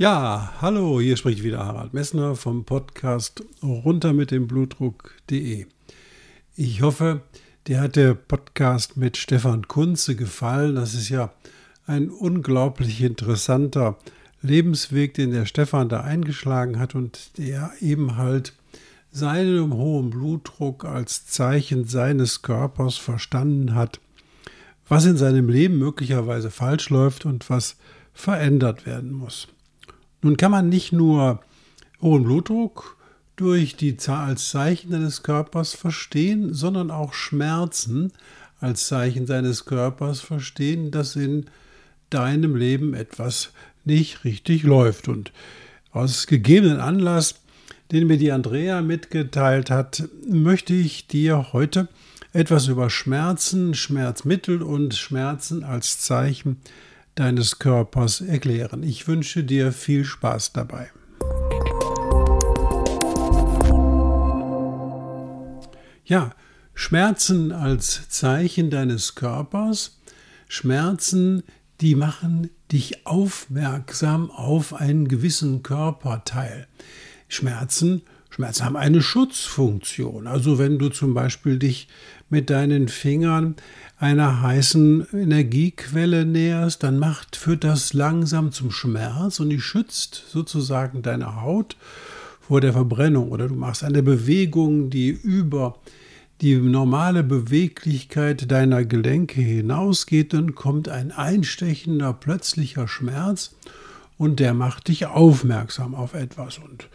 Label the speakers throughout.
Speaker 1: Ja, hallo, hier spricht wieder Harald Messner vom Podcast runter mit dem Blutdruck.de. Ich hoffe, dir hat der Podcast mit Stefan Kunze gefallen. Das ist ja ein unglaublich interessanter Lebensweg, den der Stefan da eingeschlagen hat und der eben halt seinen hohen Blutdruck als Zeichen seines Körpers verstanden hat, was in seinem Leben möglicherweise falsch läuft und was verändert werden muss. Nun kann man nicht nur hohen Blutdruck durch die als Zeichen deines Körpers verstehen, sondern auch Schmerzen als Zeichen deines Körpers verstehen, dass in deinem Leben etwas nicht richtig läuft. Und aus gegebenen Anlass, den mir die Andrea mitgeteilt hat, möchte ich dir heute etwas über Schmerzen, Schmerzmittel und Schmerzen als Zeichen deines Körpers erklären. Ich wünsche dir viel Spaß dabei. Ja, Schmerzen als Zeichen deines Körpers, Schmerzen, die machen dich aufmerksam auf einen gewissen Körperteil. Schmerzen, Schmerzen haben eine Schutzfunktion. Also wenn du zum Beispiel dich mit deinen Fingern einer heißen Energiequelle näherst, dann macht, führt das langsam zum Schmerz und die schützt sozusagen deine Haut vor der Verbrennung. Oder du machst eine Bewegung, die über die normale Beweglichkeit deiner Gelenke hinausgeht, dann kommt ein einstechender, plötzlicher Schmerz und der macht dich aufmerksam auf etwas. Und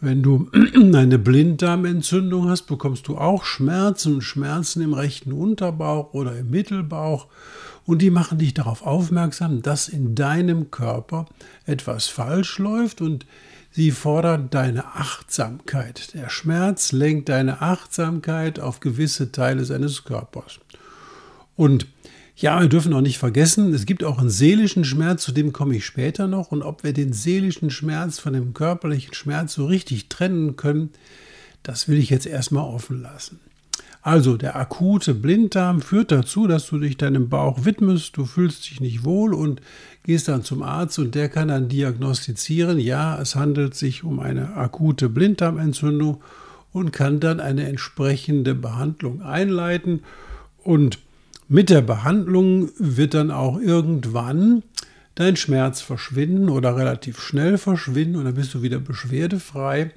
Speaker 1: wenn du eine Blinddarmentzündung hast, bekommst du auch Schmerzen, Schmerzen im rechten Unterbauch oder im Mittelbauch. Und die machen dich darauf aufmerksam, dass in deinem Körper etwas falsch läuft und sie fordern deine Achtsamkeit. Der Schmerz lenkt deine Achtsamkeit auf gewisse Teile seines Körpers. Und ja, wir dürfen auch nicht vergessen, es gibt auch einen seelischen Schmerz, zu dem komme ich später noch. Und ob wir den seelischen Schmerz von dem körperlichen Schmerz so richtig trennen können, das will ich jetzt erstmal offen lassen. Also der akute Blinddarm führt dazu, dass du dich deinem Bauch widmest, du fühlst dich nicht wohl und gehst dann zum Arzt und der kann dann diagnostizieren, ja, es handelt sich um eine akute Blinddarmentzündung und kann dann eine entsprechende Behandlung einleiten und mit der Behandlung wird dann auch irgendwann dein Schmerz verschwinden oder relativ schnell verschwinden und dann bist du wieder beschwerdefrei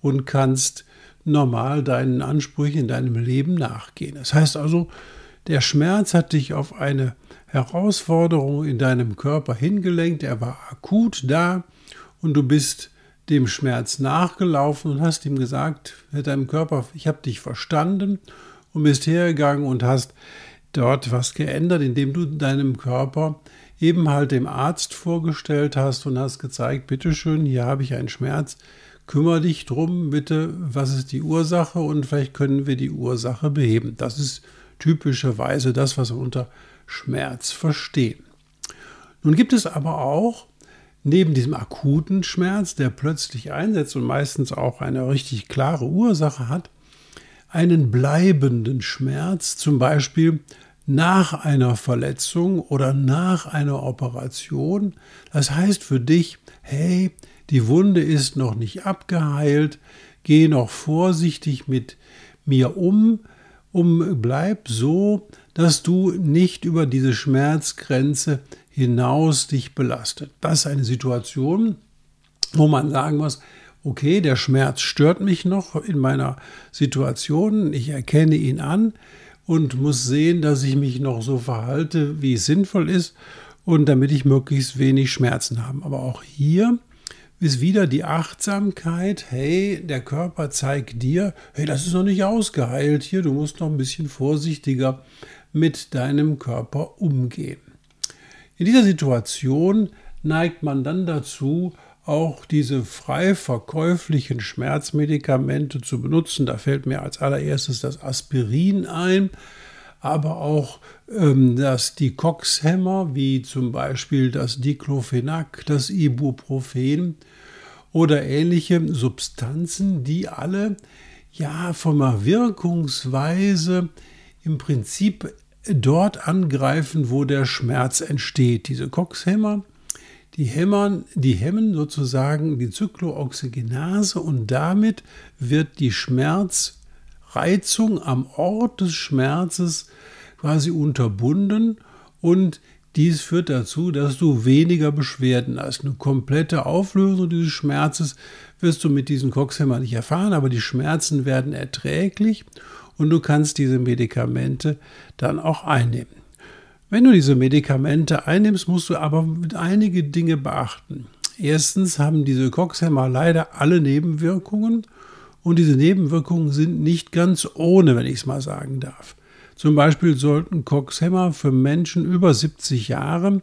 Speaker 1: und kannst normal deinen Ansprüchen in deinem Leben nachgehen. Das heißt also, der Schmerz hat dich auf eine Herausforderung in deinem Körper hingelenkt, er war akut da und du bist dem Schmerz nachgelaufen und hast ihm gesagt, mit deinem Körper, ich habe dich verstanden und bist hergegangen und hast dort was geändert, indem du deinem Körper eben halt dem Arzt vorgestellt hast und hast gezeigt, bitteschön, hier habe ich einen Schmerz, kümmere dich drum, bitte, was ist die Ursache und vielleicht können wir die Ursache beheben. Das ist typischerweise das, was wir unter Schmerz verstehen. Nun gibt es aber auch neben diesem akuten Schmerz, der plötzlich einsetzt und meistens auch eine richtig klare Ursache hat, einen bleibenden Schmerz, zum Beispiel nach einer Verletzung oder nach einer Operation. Das heißt für dich, hey, die Wunde ist noch nicht abgeheilt, geh noch vorsichtig mit mir um, um bleib so, dass du nicht über diese Schmerzgrenze hinaus dich belastet. Das ist eine Situation, wo man sagen muss, okay, der Schmerz stört mich noch in meiner Situation, ich erkenne ihn an, und muss sehen, dass ich mich noch so verhalte, wie es sinnvoll ist und damit ich möglichst wenig Schmerzen habe. Aber auch hier ist wieder die Achtsamkeit, hey, der Körper zeigt dir, hey, das ist noch nicht ausgeheilt hier, du musst noch ein bisschen vorsichtiger mit deinem Körper umgehen. In dieser Situation neigt man dann dazu, auch diese frei verkäuflichen Schmerzmedikamente zu benutzen. Da fällt mir als allererstes das Aspirin ein, aber auch ähm, dass die Coxhämmer, wie zum Beispiel das Diclofenac, das Ibuprofen oder ähnliche Substanzen, die alle ja von der Wirkungsweise im Prinzip dort angreifen, wo der Schmerz entsteht. Diese Coxhämmer die, hämmern, die hemmen sozusagen die Zyklooxygenase und damit wird die Schmerzreizung am Ort des Schmerzes quasi unterbunden und dies führt dazu, dass du weniger Beschwerden hast. Eine komplette Auflösung dieses Schmerzes wirst du mit diesen Coxhämmer nicht erfahren, aber die Schmerzen werden erträglich und du kannst diese Medikamente dann auch einnehmen. Wenn du diese Medikamente einnimmst, musst du aber einige Dinge beachten. Erstens haben diese Coxhämmer leider alle Nebenwirkungen und diese Nebenwirkungen sind nicht ganz ohne, wenn ich es mal sagen darf. Zum Beispiel sollten Coxhämmer für Menschen über 70 Jahre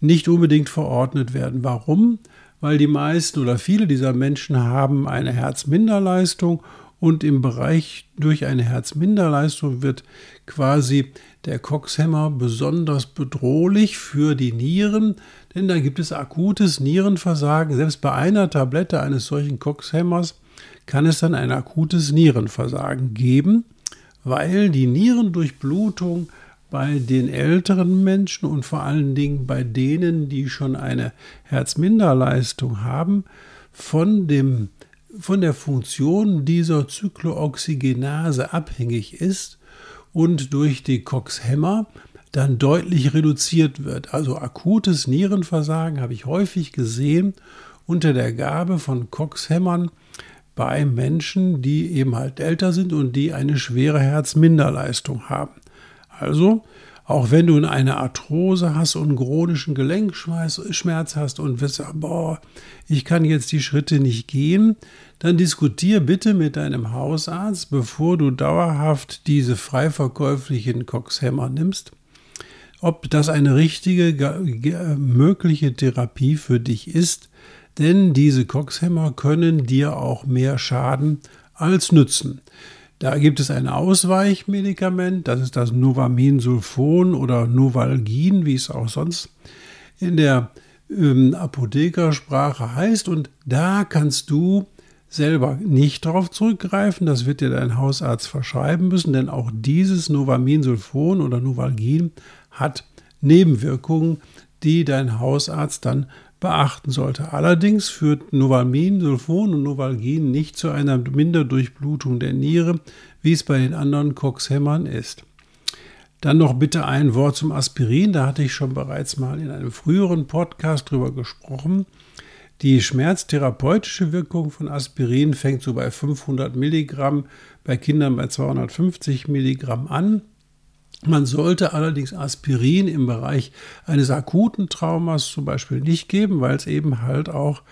Speaker 1: nicht unbedingt verordnet werden. Warum? Weil die meisten oder viele dieser Menschen haben eine Herzminderleistung und im Bereich durch eine Herzminderleistung wird quasi der Coxhämmer besonders bedrohlich für die Nieren, denn da gibt es akutes Nierenversagen. Selbst bei einer Tablette eines solchen Coxhämmers kann es dann ein akutes Nierenversagen geben, weil die Nierendurchblutung bei den älteren Menschen und vor allen Dingen bei denen, die schon eine Herzminderleistung haben, von dem von der Funktion dieser Zyklooxygenase abhängig ist und durch die Cox-Hämmer dann deutlich reduziert wird. Also akutes Nierenversagen habe ich häufig gesehen unter der Gabe von Cox-Hämmern bei Menschen, die eben halt älter sind und die eine schwere Herzminderleistung haben. Also auch wenn du eine Arthrose hast und einen chronischen Gelenkschmerz hast und wirst sagen, boah, ich kann jetzt die Schritte nicht gehen, dann diskutier bitte mit deinem Hausarzt, bevor du dauerhaft diese frei verkäuflichen Coxhämmer nimmst, ob das eine richtige mögliche Therapie für dich ist, denn diese Coxhämmer können dir auch mehr schaden als nützen. Da gibt es ein Ausweichmedikament, das ist das Novaminsulfon oder Novalgin, wie es auch sonst in der ähm, Apothekersprache heißt. Und da kannst du selber nicht darauf zurückgreifen. Das wird dir dein Hausarzt verschreiben müssen, denn auch dieses Novaminsulfon oder Novalgin hat Nebenwirkungen, die dein Hausarzt dann beachten sollte. Allerdings führt Novalmin, Sulfon und Novalgin nicht zu einer Minderdurchblutung der Niere, wie es bei den anderen Coxhämmern ist. Dann noch bitte ein Wort zum Aspirin. Da hatte ich schon bereits mal in einem früheren Podcast drüber gesprochen. Die schmerztherapeutische Wirkung von Aspirin fängt so bei 500 Milligramm, bei Kindern bei 250 Milligramm an. Man sollte allerdings Aspirin im Bereich eines akuten Traumas zum Beispiel nicht geben, weil es eben halt auch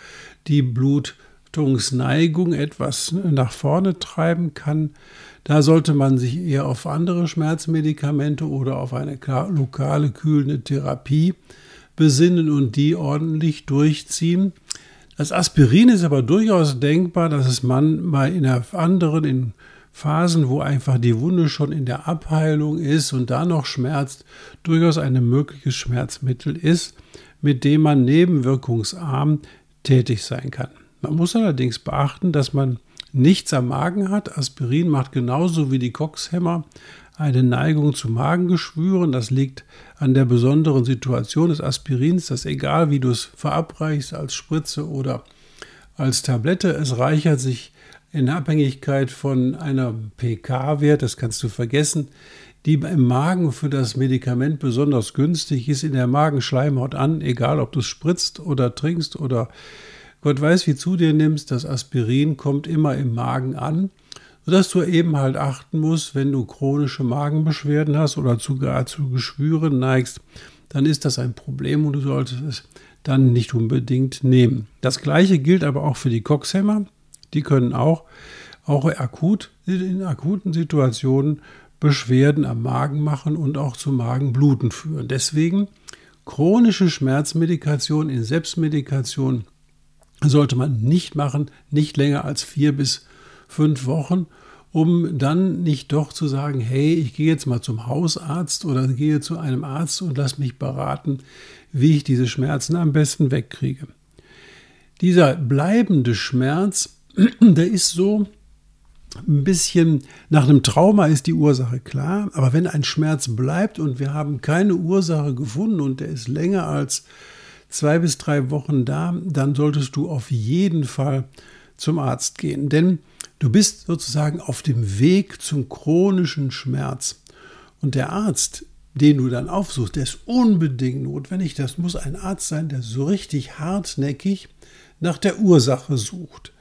Speaker 1: die Blutungsneigung etwas nach vorne treiben kann. Da sollte man sich eher auf andere Schmerzmedikamente oder auf eine lokale kühlende Therapie besinnen und die ordentlich durchziehen. Das Aspirin ist aber durchaus denkbar, dass es man bei einer anderen, in Phasen, wo einfach die Wunde schon in der Abheilung ist und da noch schmerzt, durchaus ein mögliches Schmerzmittel ist, mit dem man nebenwirkungsarm tätig sein kann. Man muss allerdings beachten, dass man nichts am Magen hat. Aspirin macht genauso wie die Coxhämmer eine Neigung zu Magengeschwüren. Das liegt an der besonderen Situation des Aspirins, dass egal wie du es verabreichst als Spritze oder als Tablette, es reichert sich in Abhängigkeit von einer pK-Wert, das kannst du vergessen, die im Magen für das Medikament besonders günstig ist, in der Magenschleimhaut an, egal ob du es spritzt oder trinkst oder Gott weiß, wie zu dir nimmst, das Aspirin kommt immer im Magen an, sodass du eben halt achten musst, wenn du chronische Magenbeschwerden hast oder sogar zu Geschwüren neigst, dann ist das ein Problem und du solltest es dann nicht unbedingt nehmen. Das gleiche gilt aber auch für die Coxhämmer. Die können auch, auch akut, in akuten Situationen Beschwerden am Magen machen und auch zu Magenbluten führen. Deswegen chronische Schmerzmedikation in Selbstmedikation sollte man nicht machen, nicht länger als vier bis fünf Wochen, um dann nicht doch zu sagen, hey, ich gehe jetzt mal zum Hausarzt oder gehe zu einem Arzt und lass mich beraten, wie ich diese Schmerzen am besten wegkriege. Dieser bleibende Schmerz, der ist so ein bisschen, nach einem Trauma ist die Ursache klar, aber wenn ein Schmerz bleibt und wir haben keine Ursache gefunden und der ist länger als zwei bis drei Wochen da, dann solltest du auf jeden Fall zum Arzt gehen. Denn du bist sozusagen auf dem Weg zum chronischen Schmerz. Und der Arzt, den du dann aufsuchst, der ist unbedingt notwendig. Das muss ein Arzt sein, der so richtig hartnäckig nach der Ursache sucht.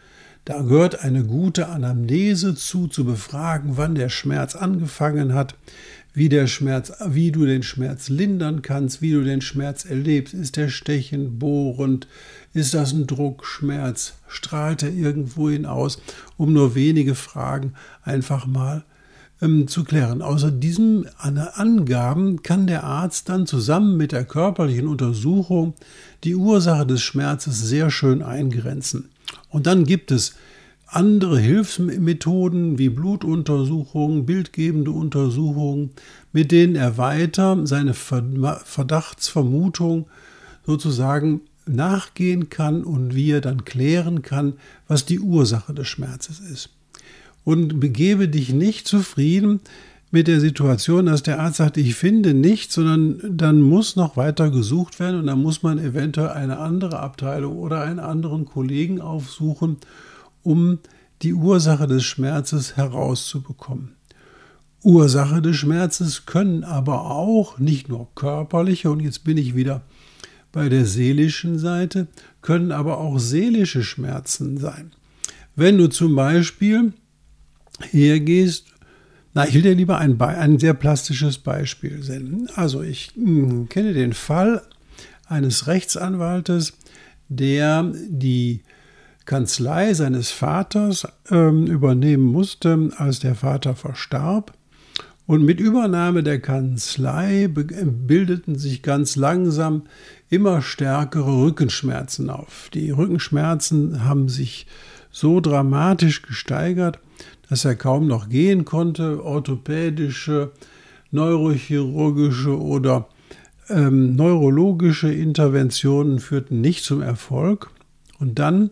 Speaker 1: Da gehört eine gute Anamnese zu, zu befragen, wann der Schmerz angefangen hat, wie der Schmerz, wie du den Schmerz lindern kannst, wie du den Schmerz erlebst. Ist der stechend, bohrend? Ist das ein Druckschmerz? Strahlt er irgendwo hinaus? Um nur wenige Fragen einfach mal ähm, zu klären. Außer diesen Angaben kann der Arzt dann zusammen mit der körperlichen Untersuchung die Ursache des Schmerzes sehr schön eingrenzen. Und dann gibt es andere Hilfsmethoden wie Blutuntersuchungen, bildgebende Untersuchungen, mit denen er weiter seine Verdachtsvermutung sozusagen nachgehen kann und wie er dann klären kann, was die Ursache des Schmerzes ist. Und begebe dich nicht zufrieden mit der Situation, dass der Arzt sagt, ich finde nichts, sondern dann muss noch weiter gesucht werden und dann muss man eventuell eine andere Abteilung oder einen anderen Kollegen aufsuchen, um die Ursache des Schmerzes herauszubekommen. Ursache des Schmerzes können aber auch nicht nur körperliche, und jetzt bin ich wieder bei der seelischen Seite, können aber auch seelische Schmerzen sein. Wenn du zum Beispiel hergehst, na, ich will dir lieber ein, ein sehr plastisches Beispiel senden. Also ich mh, hm, kenne den Fall eines Rechtsanwaltes, der die Kanzlei seines Vaters ähm, übernehmen musste, als der Vater verstarb. Und mit Übernahme der Kanzlei bildeten sich ganz langsam immer stärkere Rückenschmerzen auf. Die Rückenschmerzen haben sich so dramatisch gesteigert, dass er kaum noch gehen konnte. Orthopädische, neurochirurgische oder ähm, neurologische Interventionen führten nicht zum Erfolg. Und dann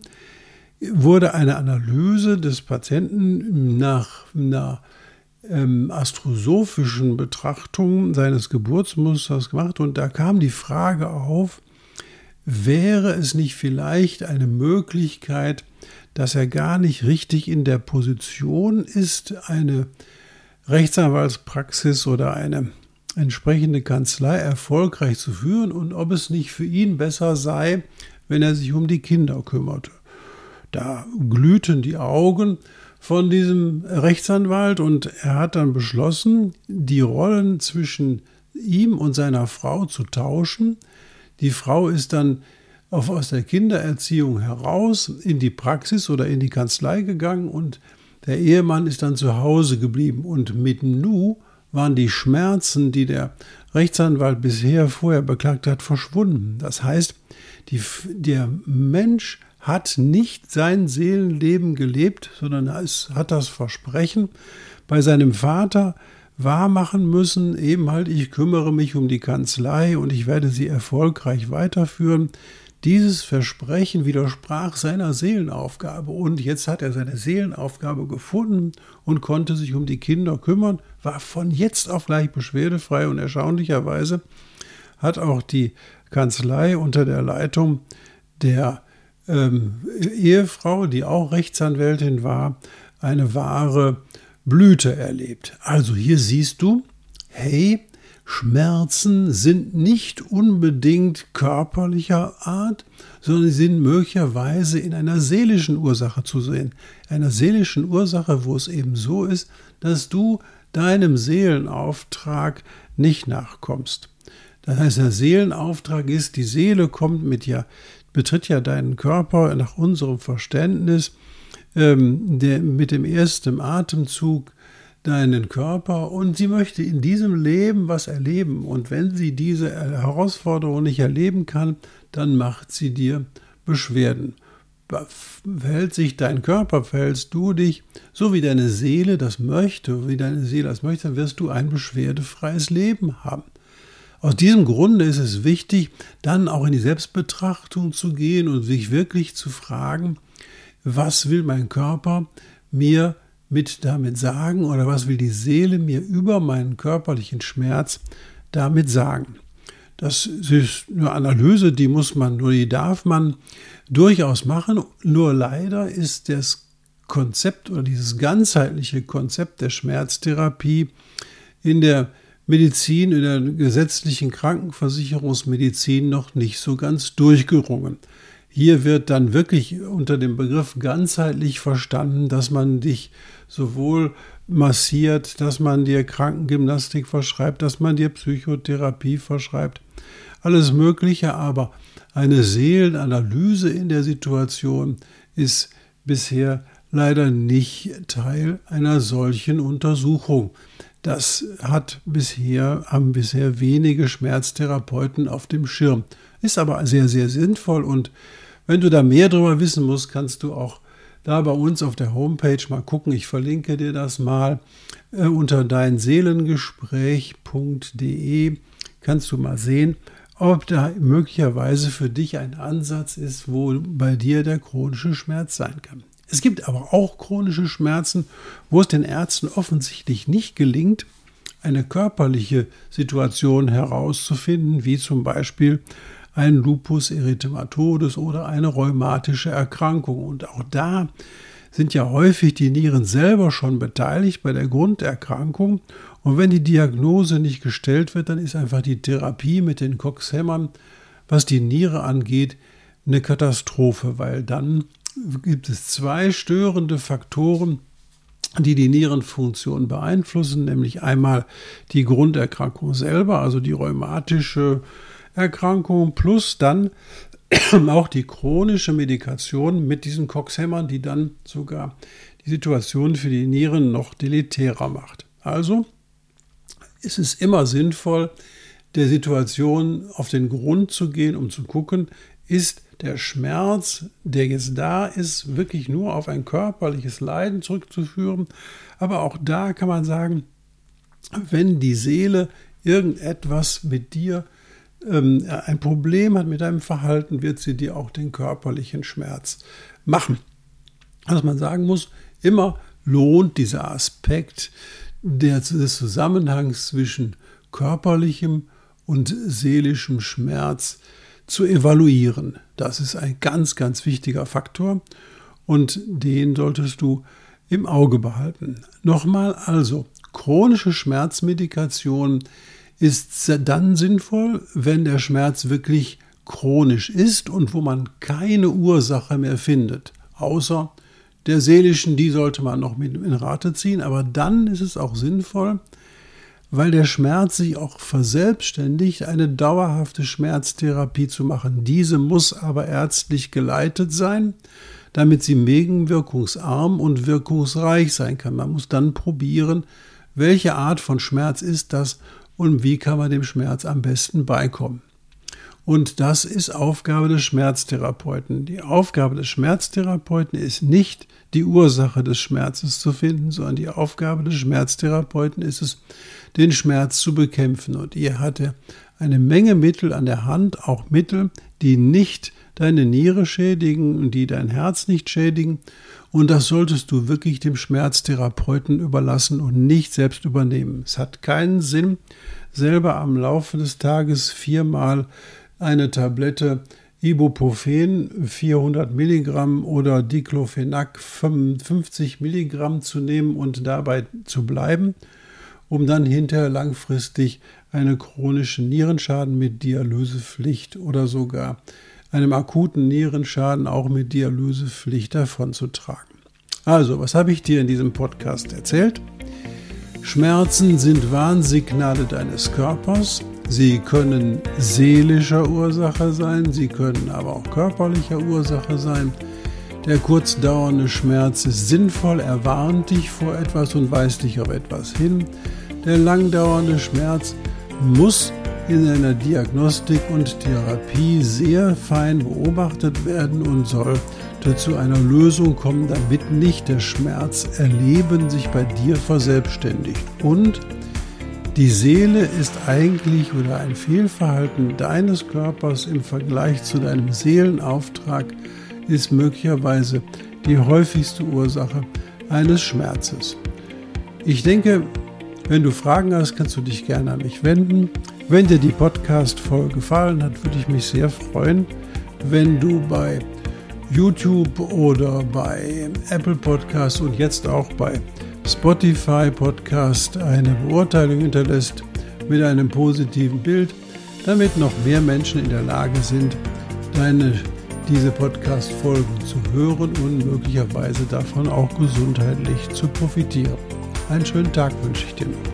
Speaker 1: wurde eine Analyse des Patienten nach einer ähm, astrosophischen Betrachtung seines Geburtsmusters gemacht und da kam die Frage auf, wäre es nicht vielleicht eine Möglichkeit, dass er gar nicht richtig in der Position ist, eine Rechtsanwaltspraxis oder eine entsprechende Kanzlei erfolgreich zu führen und ob es nicht für ihn besser sei, wenn er sich um die Kinder kümmerte. Da glühten die Augen von diesem Rechtsanwalt und er hat dann beschlossen, die Rollen zwischen ihm und seiner Frau zu tauschen. Die Frau ist dann auf, aus der Kindererziehung heraus in die Praxis oder in die Kanzlei gegangen und der Ehemann ist dann zu Hause geblieben. Und mit Nu waren die Schmerzen, die der Rechtsanwalt bisher vorher beklagt hat, verschwunden. Das heißt, die, der Mensch hat nicht sein Seelenleben gelebt, sondern es hat das Versprechen bei seinem Vater wahrmachen müssen, eben halt, ich kümmere mich um die Kanzlei und ich werde sie erfolgreich weiterführen. Dieses Versprechen widersprach seiner Seelenaufgabe und jetzt hat er seine Seelenaufgabe gefunden und konnte sich um die Kinder kümmern, war von jetzt auf gleich beschwerdefrei und erstaunlicherweise hat auch die Kanzlei unter der Leitung der ähm, Ehefrau, die auch Rechtsanwältin war, eine wahre Blüte erlebt. Also hier siehst du, hey, Schmerzen sind nicht unbedingt körperlicher Art, sondern sie sind möglicherweise in einer seelischen Ursache zu sehen. Einer seelischen Ursache, wo es eben so ist, dass du deinem Seelenauftrag nicht nachkommst. Das heißt, der Seelenauftrag ist, die Seele kommt mit ja betritt ja deinen Körper nach unserem Verständnis ähm, der, mit dem ersten Atemzug deinen Körper und sie möchte in diesem Leben was erleben. Und wenn sie diese Herausforderung nicht erleben kann, dann macht sie dir Beschwerden. verhält sich dein Körper, verhältst du dich, so wie deine Seele das möchte, wie deine Seele das möchte, dann wirst du ein beschwerdefreies Leben haben. Aus diesem Grunde ist es wichtig, dann auch in die Selbstbetrachtung zu gehen und sich wirklich zu fragen, was will mein Körper mir mit damit sagen oder was will die Seele mir über meinen körperlichen Schmerz damit sagen. Das ist eine Analyse, die muss man, nur die darf man durchaus machen. Nur leider ist das Konzept oder dieses ganzheitliche Konzept der Schmerztherapie in der Medizin, in der gesetzlichen Krankenversicherungsmedizin noch nicht so ganz durchgerungen. Hier wird dann wirklich unter dem Begriff ganzheitlich verstanden, dass man dich sowohl massiert, dass man dir Krankengymnastik verschreibt, dass man dir Psychotherapie verschreibt, alles Mögliche, aber eine Seelenanalyse in der Situation ist bisher leider nicht Teil einer solchen Untersuchung. Das hat bisher, haben bisher wenige Schmerztherapeuten auf dem Schirm. Ist aber sehr, sehr sinnvoll und wenn du da mehr darüber wissen musst, kannst du auch da bei uns auf der Homepage mal gucken. Ich verlinke dir das mal äh, unter deinseelengespräch.de. Kannst du mal sehen, ob da möglicherweise für dich ein Ansatz ist, wo bei dir der chronische Schmerz sein kann. Es gibt aber auch chronische Schmerzen, wo es den Ärzten offensichtlich nicht gelingt, eine körperliche Situation herauszufinden, wie zum Beispiel ein Lupus erythematodes oder eine rheumatische Erkrankung. Und auch da sind ja häufig die Nieren selber schon beteiligt bei der Grunderkrankung. Und wenn die Diagnose nicht gestellt wird, dann ist einfach die Therapie mit den Coxhämmern, was die Niere angeht, eine Katastrophe, weil dann gibt es zwei störende Faktoren, die die Nierenfunktion beeinflussen, nämlich einmal die Grunderkrankung selber, also die rheumatische Erkrankung plus dann auch die chronische Medikation mit diesen Coxhämmern, die dann sogar die Situation für die Nieren noch deletärer macht. Also ist es immer sinnvoll, der Situation auf den Grund zu gehen, um zu gucken, ist der Schmerz, der jetzt da ist, wirklich nur auf ein körperliches Leiden zurückzuführen. Aber auch da kann man sagen, wenn die Seele irgendetwas mit dir ähm, ein Problem hat mit deinem Verhalten, wird sie dir auch den körperlichen Schmerz machen. Was man sagen muss, immer lohnt dieser Aspekt des Zusammenhangs zwischen körperlichem und seelischem Schmerz zu evaluieren. Das ist ein ganz, ganz wichtiger Faktor und den solltest du im Auge behalten. Nochmal also, chronische Schmerzmedikation ist dann sinnvoll, wenn der Schmerz wirklich chronisch ist und wo man keine Ursache mehr findet, außer der seelischen, die sollte man noch mit in Rate ziehen, aber dann ist es auch sinnvoll, weil der Schmerz sich auch verselbstständigt, eine dauerhafte Schmerztherapie zu machen. Diese muss aber ärztlich geleitet sein, damit sie nebenwirkungsarm und wirkungsreich sein kann. Man muss dann probieren, welche Art von Schmerz ist das und wie kann man dem Schmerz am besten beikommen. Und das ist Aufgabe des Schmerztherapeuten. Die Aufgabe des Schmerztherapeuten ist nicht, die Ursache des Schmerzes zu finden, sondern die Aufgabe des Schmerztherapeuten ist es, den Schmerz zu bekämpfen. Und ihr hatte eine Menge Mittel an der Hand, auch Mittel, die nicht deine Niere schädigen und die dein Herz nicht schädigen. Und das solltest du wirklich dem Schmerztherapeuten überlassen und nicht selbst übernehmen. Es hat keinen Sinn, selber am Laufe des Tages viermal eine Tablette Ibuprofen 400 Milligramm oder Diclofenac 55 Milligramm zu nehmen und dabei zu bleiben, um dann hinterher langfristig einen chronischen Nierenschaden mit Dialysepflicht oder sogar einem akuten Nierenschaden auch mit Dialysepflicht davonzutragen. Also, was habe ich dir in diesem Podcast erzählt? Schmerzen sind Warnsignale deines Körpers. Sie können seelischer Ursache sein, sie können aber auch körperlicher Ursache sein. Der kurzdauernde Schmerz ist sinnvoll, er warnt dich vor etwas und weist dich auf etwas hin. Der langdauernde Schmerz muss in einer Diagnostik und Therapie sehr fein beobachtet werden und soll zu einer Lösung kommen, damit nicht der Schmerz erleben sich bei dir verselbstständigt. Und die Seele ist eigentlich oder ein Fehlverhalten deines Körpers im Vergleich zu deinem Seelenauftrag ist möglicherweise die häufigste Ursache eines Schmerzes. Ich denke, wenn du Fragen hast, kannst du dich gerne an mich wenden. Wenn dir die Podcast-Folge gefallen hat, würde ich mich sehr freuen, wenn du bei YouTube oder bei Apple Podcast und jetzt auch bei Spotify Podcast eine Beurteilung hinterlässt mit einem positiven Bild, damit noch mehr Menschen in der Lage sind, deine, diese Podcast-Folgen zu hören und möglicherweise davon auch gesundheitlich zu profitieren. Einen schönen Tag wünsche ich dir noch.